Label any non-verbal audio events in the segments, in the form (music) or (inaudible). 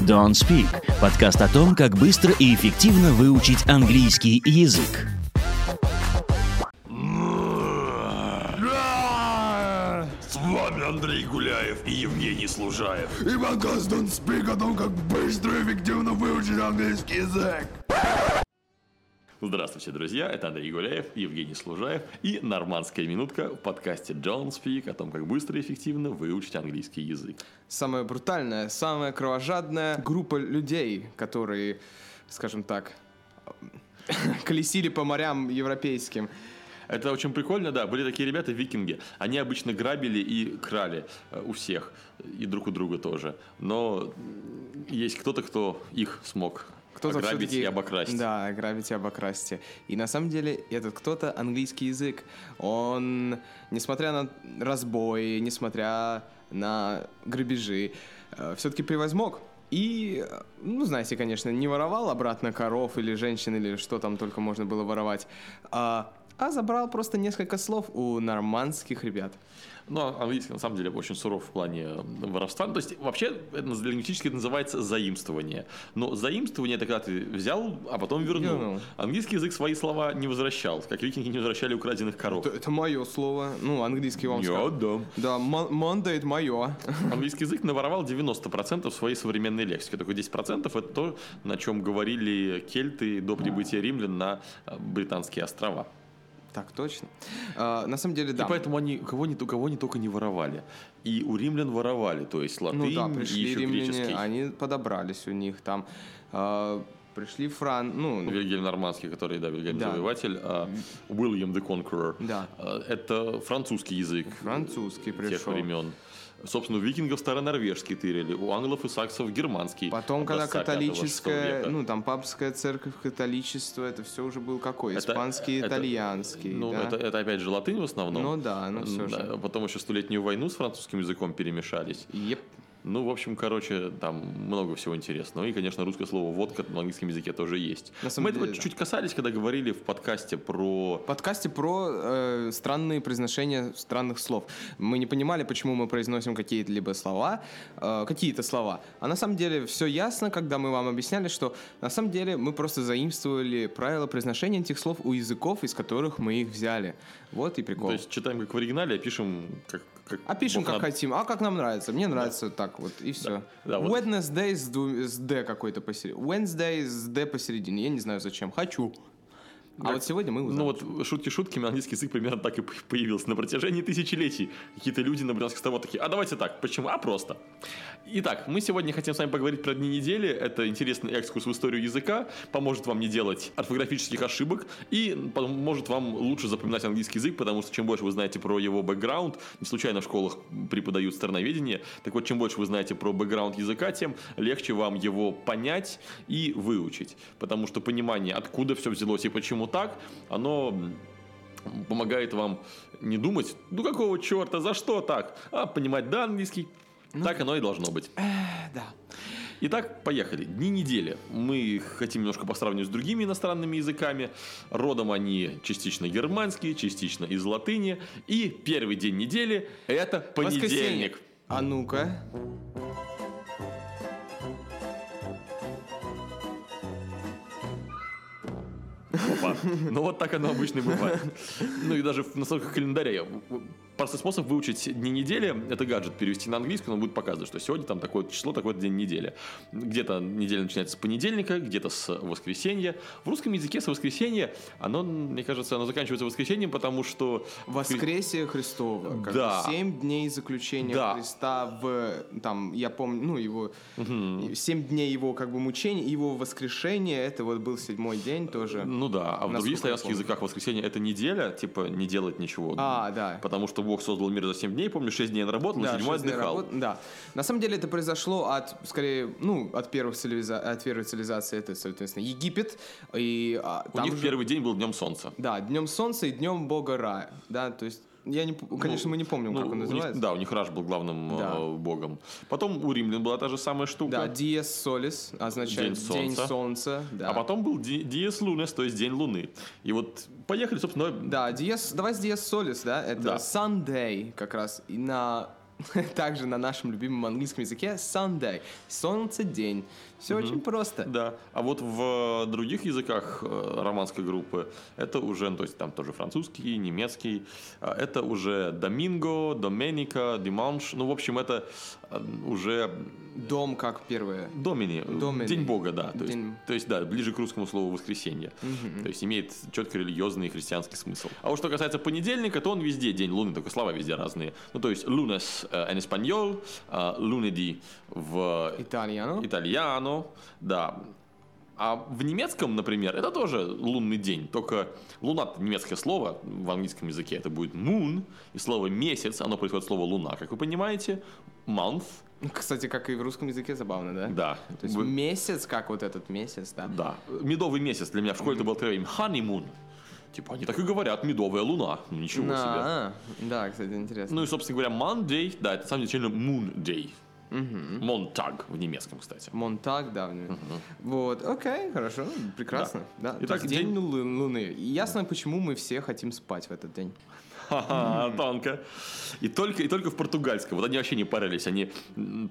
Don't Speak – подкаст о том, как быстро и эффективно выучить английский язык. С вами Андрей Гуляев и Евгений Служаев. И подкаст Don't Speak о том, как быстро и эффективно выучить английский язык. Здравствуйте, друзья, это Андрей Гуляев, Евгений Служаев и «Нормандская минутка» в подкасте Don't Speak о том, как быстро и эффективно выучить английский язык. самая брутальная, самая кровожадная группа людей, которые, скажем так, (laughs) колесили по морям европейским. Это очень прикольно, да. Были такие ребята, викинги. Они обычно грабили и крали э, у всех. И друг у друга тоже. Но есть кто-то, кто их смог Кто-то ограбить всё-таки- и обокрасть. Да, грабить и обокрасьте. И на самом деле этот кто-то английский язык. Он, несмотря на разбои, несмотря на грабежи, все-таки превозмог. И, э, ну, знаете, конечно, не воровал обратно коров или женщин, или что там только можно было воровать, а, а забрал просто несколько слов у нормандских ребят. Но английский на самом деле очень суров в плане воровства. Ну, То есть вообще это лингвистически это называется заимствование. Но заимствование это когда ты взял, а потом вернул. Вернул. Английский язык свои слова не возвращал, как викинги не возвращали украденных коров. Это, мое слово. Ну, английский вам Я сказал. да. Да, Monday это мое. Английский язык наворовал 90% своей современной лексики. Только 10% это то, на чем говорили кельты до прибытия римлян на э, британские острова. Так, точно. А, на самом деле, да. И поэтому они кого они, кого они только не воровали. И у римлян воровали, то есть латынь Ну да, и пришли еще римляне, греческий. они подобрались у них там. А, пришли Фран, ну, Вильгельм Нормандский, который, да, Вильгельм Да. Завоеватель, а Уильям the Conqueror. Да. А, Это французский язык французский тех пришел. времен. Собственно, у викингов старонорвежский тырили, у англов и саксов германский. Потом, когда католическая, ну, там папская церковь, католичество, это все уже был какой? Это- Испанский, это- итальянский, Ну, да? это, это опять же латынь в основном. Ну да, ну всё же. Потом еще столетнюю войну с французским языком перемешались. Еп. Ну, в общем, короче, там много всего интересного. И, конечно, русское слово «водка» на английском языке тоже есть. Мы этого деле, да. чуть-чуть касались, когда говорили в подкасте про... В подкасте про э, странные произношения странных слов. Мы не понимали, почему мы произносим какие-то либо слова, э, какие-то слова. А на самом деле все ясно, когда мы вам объясняли, что на самом деле мы просто заимствовали правила произношения этих слов у языков, из которых мы их взяли. Вот и прикол. То есть читаем как в оригинале, а пишем как... как а пишем как хотим, а как нам нравится. Мне нравится так вот, и все. да, вот. Wednesday с, ду- с D какой-то посередине. Wednesday с D посередине. Я не знаю зачем. Хочу. А вот сегодня мы узнаем. Ну вот шутки шутками, английский язык примерно так и появился. На протяжении тысячелетий какие-то люди на Британских островах такие, а давайте так, почему? А просто. Итак, мы сегодня хотим с вами поговорить про дни недели. Это интересный экскурс в историю языка, поможет вам не делать орфографических ошибок и поможет вам лучше запоминать английский язык, потому что чем больше вы знаете про его бэкграунд, не случайно в школах преподают страноведение, так вот, чем больше вы знаете про бэкграунд языка, тем легче вам его понять и выучить. Потому что понимание, откуда все взялось и почему так, оно помогает вам не думать, ну какого черта, за что так, а понимать, да, английский, так оно и должно быть. да. Итак, поехали. Дни недели. Мы хотим немножко посравнивать с другими иностранными языками. Родом они частично германские, частично из латыни. И первый день недели – это Воскресенье. понедельник. А ну-ка. Ну вот так оно обычно бывает. Ну и даже в настройках календаря. Простой способ выучить дни недели – это гаджет перевести на английский, он будет показывать, что сегодня там такое число, такой день недели. Где-то неделя начинается с понедельника, где-то с воскресенья. В русском языке с воскресенья, оно, мне кажется, оно заканчивается воскресеньем, потому что Воскресие Христово. Как Да. Семь дней заключения Да. Христа в, там, я помню, ну, его, семь дней его, как бы, мучения, его воскрешение, это вот был седьмой день тоже. Ну да, а в других славянских языках воскресенье это неделя, типа не делать ничего. А, да. Потому что Бог создал мир за 7 дней, помню, 6 дней он работал, Да, шесть дней отдыхал. работ- Да. На самом деле это произошло от, скорее, ну, от, первых цивилиза... от первой цивилизации, это, соответственно, Египет. И, а, У них же- первый день был днем солнца. Да, днем солнца и днем бога Ра. Да, то есть, я не, п- конечно, мы не помним, Ну, как он у них- называется. да, у них Раш был главным Да. э, богом. Потом у римлян была та же самая штука. Да, Dies Solis означает День день солнца. солнца. да. А потом был Диес Лунес, то есть день луны. И вот поехали, собственно, Да, Dies, давай с Dies Solis, да, это Да. Sunday как раз. И на (laughs) Также на нашем любимом английском языке Sunday. Солнце, день. Все очень просто. Да. А вот в других языках э, романской группы это уже, ну, то есть там тоже французский, немецкий, а это уже Доминго, Доменика, Диманш. Ну, в общем, это э, уже Дом как первое. Домини, Домини. День Бога, да. То есть, День- то есть, да, ближе к русскому слову воскресенье. То есть имеет четко религиозный и христианский смысл. А вот что касается понедельника, то он везде день Луны, только слова везде разные. Ну, то есть э, en español, а lunedi в Итальяно. итальяно, да. А в немецком, например, это тоже лунный день, только луна немецкое слово в английском языке, это будет moon, и слово месяц, оно происходит от слова луна, как вы понимаете, month, Кстати, как и в русском языке забавно, да? да. То есть Вы- месяц, как вот этот месяц, да? Да. Медовый месяц для меня в школе это был откровением. Honeymoon. Типа, они так и говорят, медовая луна. Ну, ничего себе. А, да, кстати, интересно. Ну и, собственно говоря, Monday, да, это на самом деле Moon Day. Монтаг в немецком, кстати. Монтаг, да. в нем. Вот, окей, хорошо, прекрасно. Да. То Итак, день день- Лу- Луны. Ясно, почему мы все хотим спать в этот день. Ха-ха, тонко. И только, и только в португальском. Вот они вообще не парились. Они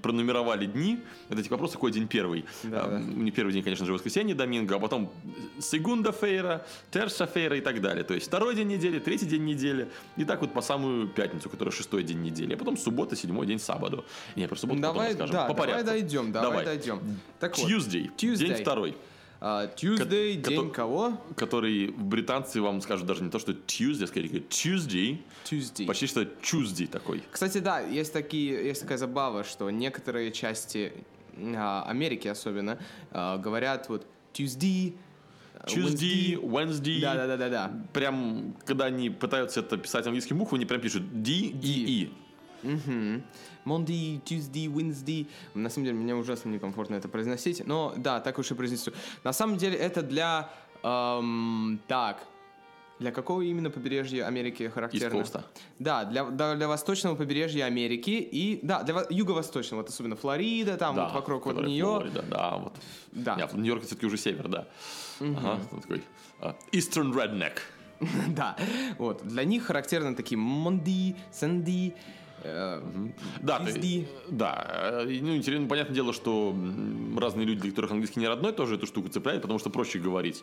пронумеровали дни. Это типа вопрос, какой день первый. Да, А. Не первый день, конечно же, воскресенье, доминго, а потом сегунда фейра, терса фейра и так далее. То есть второй день недели, третий день недели. И так вот по самую пятницу, которая шестой день недели. А потом суббота, седьмой день сабаду. Не, про субботу потом Давай, расскажем. да, по давай порядку. дойдем, давай, дойдем. Так вот, Tuesday. Tuesday. День второй. А, Tuesday, Ко- день кото- кого? Который британцы вам скажут даже не то, что Tuesday, а скорее Tuesday. Tuesday. Почти что Tuesday такой. Кстати, да, есть такие, есть такая забава, что некоторые части а, Америки особенно а, говорят вот Tuesday, а, Tuesday, Wednesday. Да, да, да, да, да. Прям, когда они пытаются это писать английским буквой, они прям пишут D, E, E. Мгм. Monday, Tuesday, Wednesday. На самом деле, мне ужасно некомфортно это произносить. Но да, так уж и произнесу. На самом деле, это для... эм, так. Для какого именно побережья Америки характерно? East Coast. Да, для, да, для восточного побережья Америки и... Да, для во- юго-восточного, вот особенно Флорида, там Да, вот вокруг вот нее. Флорида, да, вот. Да. Не, а Нью-Йорк все-таки уже север, да. Ага, он такой. а, Eastern Redneck. (laughs) да, вот. Для них характерны такие Sunday, э, Да, Tuesday. да. э, Ну, интересно, понятное дело, что разные люди, для которых английский не родной, тоже эту штуку цепляют, потому что проще говорить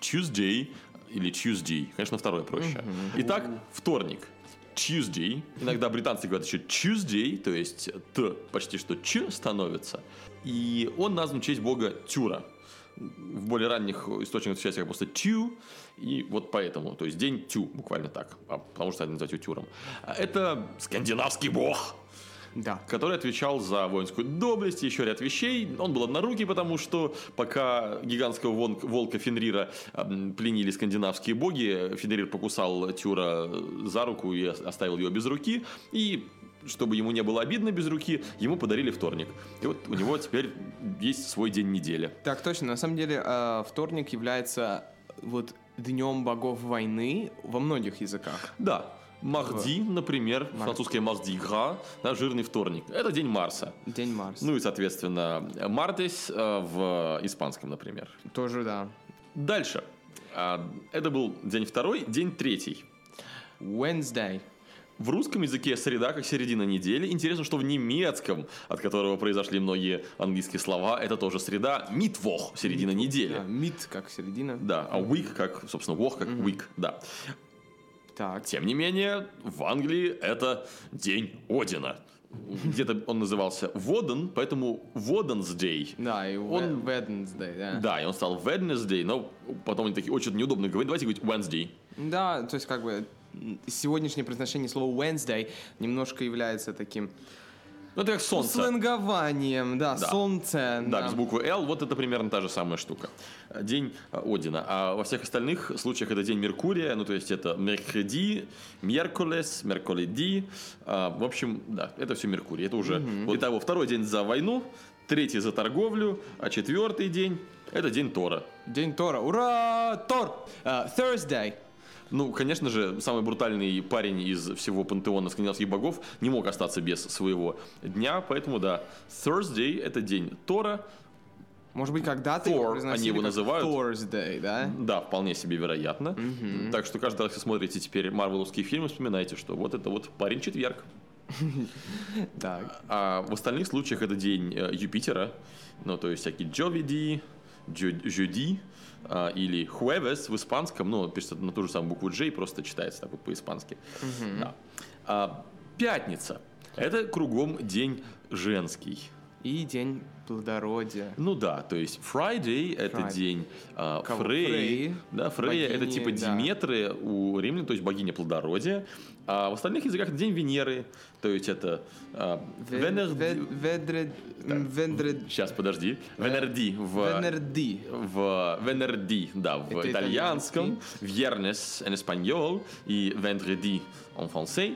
Tuesday или Tuesday. Конечно, второе проще. Итак, вторник. Tuesday. Иногда британцы говорят еще Tuesday, то есть Т почти что Ч становится. И он назван в честь бога Тюра. В более ранних источниках встречается как просто Тю, и вот поэтому, то есть день Тю, буквально так, а потому что это называют его Тюром. А Это скандинавский бог, да. который отвечал за воинскую доблесть и еще ряд вещей. Он был однорукий, потому что пока гигантского волка Фенрира пленили скандинавские боги, Фенрир покусал Тюра за руку и ос- оставил ее без руки. И чтобы ему не было обидно без руки, ему подарили вторник. И вот у него теперь есть свой день недели. Так точно. На самом деле э, вторник является вот днем богов войны во многих языках. Да, Махди, например, французское Махди Гра, да, жирный вторник. Это день Марса. День Марса. Ну и, соответственно, Мартес э, в испанском, например. Тоже да. Дальше. А, Это был день второй, день третий. Wednesday. В русском языке среда как середина недели. Интересно, что в немецком, от которого произошли многие английские слова, это тоже среда. Митвох, середина недели. Да, мид как середина. Да, а week как, собственно, вох как week, да. Так. Тем не менее, в Англии это день Одина. Где-то он назывался Воден, поэтому Воден's Day. Да, и Он-. Wednesday, да. Да, и он стал Wednesday, но потом они такие, очень неудобно говорить, давайте говорить Wednesday. Да, то есть как бы сегодняшнее произношение слова Wednesday немножко является таким Ну, это как солнце. сленгованием, да, Да. солнце. Да, без буквы L, вот это примерно та же самая штука. День Одина. А во всех остальных случаях это день Меркурия, ну то есть это Меркреди, Меркулес, Мерколеди. А, В общем, да, это все Меркурий. Это уже, вот того, второй день за войну, третий за торговлю, а четвертый день это день Тора. День Тора. Ура! Тор! А, Thursday. Ну, конечно же, самый брутальный парень из всего пантеона скандинавских богов не мог остаться без своего дня, поэтому да, Thursday это день Тора, Может быть, когда-то Thor, его они его называют. Thursday, да? Да, вполне себе вероятно. Так что каждый раз, если смотрите теперь марвеловские фильмы, вспоминайте, что вот это вот парень четверг. (laughs) Так. А в остальных случаях это день э, Юпитера, ну, то есть всякие Джовиди, Жюди, а, или Jueves в испанском, ну, пишется на ту же самую букву J, просто читается так вот по-испански. Да. А, пятница. Это кругом день женский. И день плодородия. Ну да, то есть Friday это Friday. день а, Кого? Фрей. Фрей. Да, Фрея это Богини, типа да. Диметры у римлян, то есть богиня плодородия. А в остальных языках это день Венеры, то есть это а, Венер- Ведред... Вендред... Сейчас, подожди. Венерди в... Венерди. В Венерди, да, в Это итальянском, Viernes en espagnol и Vendredi en français.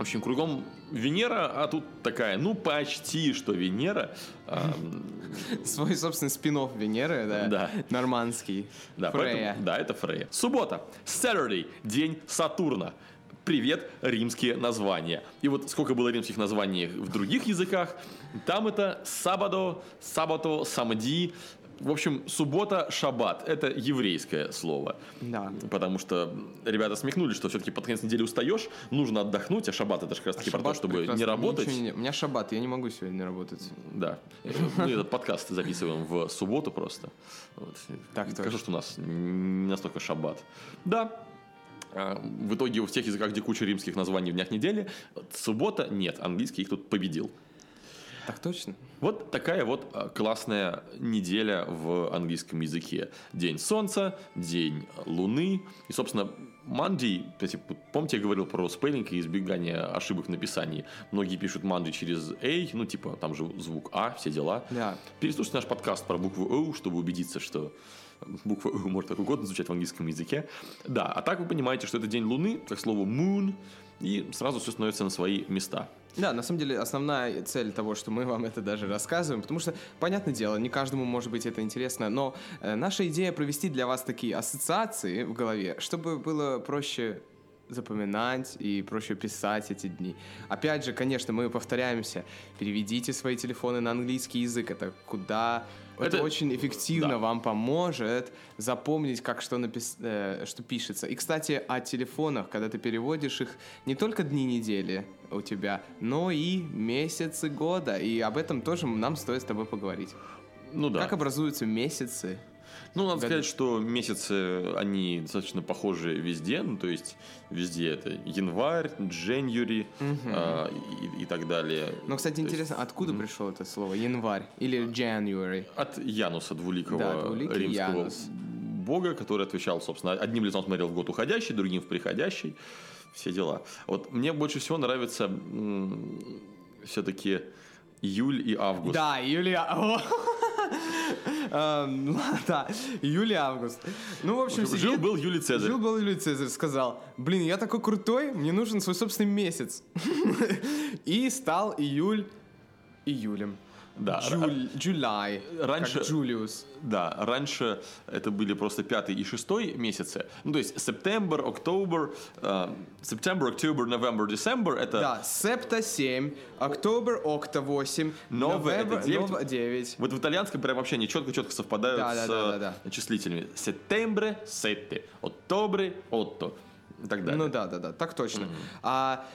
В общем, кругом Венера, а тут такая, ну, почти что Венера. А, Свой собственный спин Венеры, да? Да. Нормандский. Да, Фрея. поэтому- да, это Фрея. Суббота. Saturday. День Сатурна. Привет, римские названия. И вот сколько было римских названий в других языках, там это сабадо, сабато, самди. В общем, суббота, шаббат. Это еврейское слово. Да. Потому что ребята смехнулись, что все-таки под конец недели устаешь, нужно отдохнуть, а шаббат это же как раз таки про то, чтобы не работать. Не- У меня шаббат, я не могу сегодня работать. Да. Мы этот подкаст записываем в субботу просто. Так Скажу, что у нас не настолько шаббат. Да. А, В итоге в тех языках, где куча римских названий в днях недели, суббота нет, английский их тут победил. Так точно? Вот такая вот а, классная неделя в английском языке. День солнца, день луны. И, собственно, Monday, кстати, помните, я говорил про спеллинг и избегание ошибок в написании. Многие пишут Monday через A, ну, типа, там же звук А, все дела. Да. Переслушайте наш подкаст про букву О, чтобы убедиться, что буква О может как угодно звучать в английском языке. Да, а так вы понимаете, что это день Луны, как слово moon, и сразу все становится на свои места. Да, на самом деле основная цель того, что мы вам это даже рассказываем, потому что, понятное дело, не каждому может быть это интересно, но э, наша идея провести для вас такие ассоциации в голове, чтобы было проще запоминать и проще писать эти дни. Опять же, конечно, мы повторяемся, переведите свои телефоны на английский язык, это куда... Это, Это- очень эффективно да. вам поможет запомнить, как что, напис... э, что пишется. И, кстати, о телефонах, когда ты переводишь их не только дни недели у тебя, но и месяцы года. И об этом тоже нам стоит с тобой поговорить. Ну да. Как образуются месяцы? Ну, надо Году. сказать, что месяцы, они достаточно похожи везде. Ну, то есть, везде это январь, дженюри а, и, и так далее. Ну, кстати, То есть, интересно, откуда пришло это слово? Январь или January? От Януса, двуликого Да, двуликий римского Янус. бога, который отвечал, собственно, одним лицом смотрел в год уходящий, другим в приходящий. Все дела. Вот мне больше всего нравится все-таки июль и август. Да, июля... О! Эм, (laughs) (laughs) Да, июль и август. Ну, в общем, Жил-был Юлий Цезарь. Жил-был Юлий Цезарь, сказал, блин, я такой крутой, мне нужен свой собственный месяц. (laughs) И стал июль июлем. Да, Джуль, July, раньше- как Джулиус. Да, раньше это были просто пятый и шестой месяцы. Ну, то есть September, October, э, September, October, November, December это Да, Септа 7, Октобер, Окта 8, Нове это Новембр, девять. Нова 9. Вот в итальянском прям вообще они четко-четко совпадают Да, да, с да, да, э, числительными. Сеттембре, сетте, оттобре, отто и так далее. Ну да, да, да, так точно. А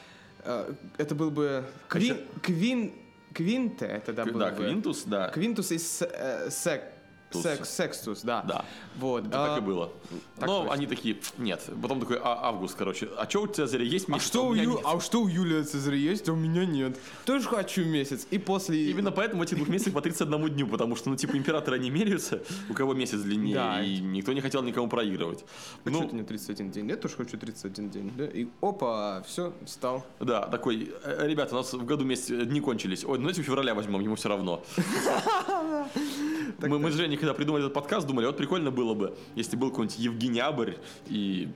э, это был бы Квин, Короче- Квин, Квинте, это да, К- был да, бы. Квинтус, да. Квинтус и с- э, сек, Тус. сек- секстус, да. Да. Вот. Это а, так и было. так Но точно. они такие, нет. Потом такой, а, август, короче. А что у Цезаря есть А месяц? что, у меня Ю- нет». а что у Юлия Цезаря есть, а у меня нет. Тоже хочу месяц. И после... Именно поэтому эти двух месяцев по 31 дню, потому что, ну, типа, императоры не меряются, у кого месяц длиннее, Да. и никто не хотел никому проигрывать. Хочу Ну, ты мне 31 день. Я тоже хочу 31 день. Да? И опа, все, встал. да, такой, «Э, ребята, у нас в году месяц дни кончились. Ой, ну давайте февраля возьмем, ему все равно. (laughs) Мы, мы с Женей, когда придумали этот подкаст, думали, вот прикольно было бы, если был какой-нибудь Евгениябрь и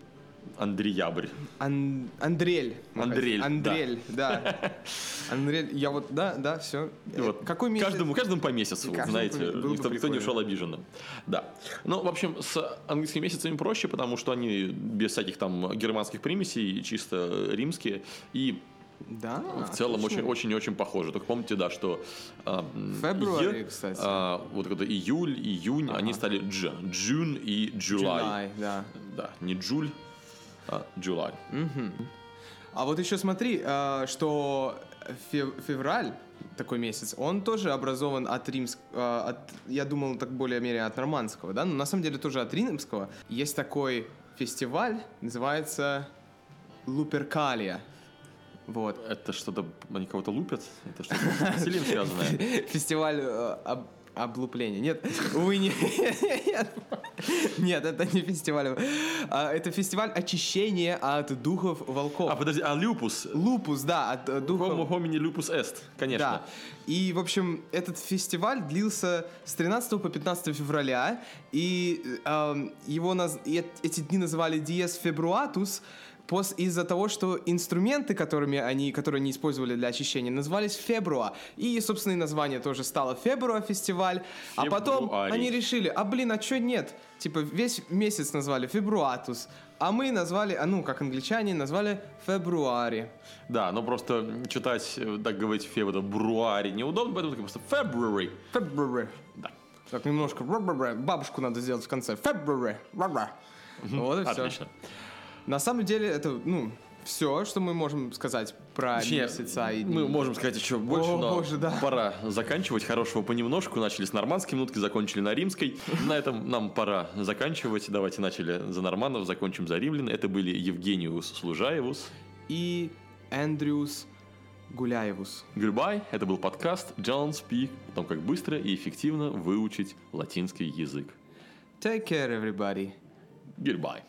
Андреябрь. Ан- Андрель. Андрель. Андрель, да. (laughs) Андрель, я вот, да, да, все. И вот Какой месяц? Каждому, каждому по месяцу, Каждому знаете, по- было бы никто, не ушел обиженным. Да. Ну, в общем, с английскими месяцами проще, потому что они без всяких там германских примесей, чисто римские. И Да, в целом отлично. очень, очень, очень похоже. Только помните, да, что а, «е», кстати. а, вот это июль, июнь, они стали дж, джун и July. July, да. Да, не джуль, а July. А вот еще смотри, э, что фев- февраль, такой месяц, он тоже образован от римского, от, я думал, так более-менее от нормандского, да, но на самом деле тоже от римского. Есть такой фестиваль, называется Луперкалия. Вот. Это что-то, они кого-то лупят? Это что-то с насилием связанное? (laughs) Фестиваль э, об- облупления. Нет, увы, не- нет. (laughs) Нет, это не фестиваль. А, Это фестиваль очищения от духов волков. А, подожди, а люпус? Лупус, да, от э, духов... Homo homini lupus est, конечно. Да. И, в общем, этот фестиваль длился с 13 по 15 февраля, и эм, его наз- эти дни называли Dies Februatus, пос- из-за того, что инструменты, которыми они, которые они использовали для очищения, назывались Фебруа. И, собственно, и название тоже стало Фебруа фестиваль. А потом Фебруарий. они решили, а блин, а чё нет? Типа весь месяц назвали Фебруатус, а мы назвали, а ну, как англичане, назвали Фебруари. Да, но просто читать, э, так говорить, февр, бруари неудобно, поэтому просто February. February. Да. Так немножко бабушку надо сделать в конце. February. Вот и все. Отлично. На самом деле это, ну, все, что мы можем сказать про Точнее, месяца и мы дни. можем сказать еще больше, О, но боже, да. пора заканчивать. Хорошего понемножку. Начали с нормандской минутки, закончили на римской. На этом нам пора заканчивать. Давайте начали за норманов, закончим за римлян. Это были Евгениус Служаевус. И Эндрюс Гуляевус. Goodbye. Это был подкаст John Speak о том, как быстро и эффективно выучить латинский язык. Take care, everybody. Goodbye.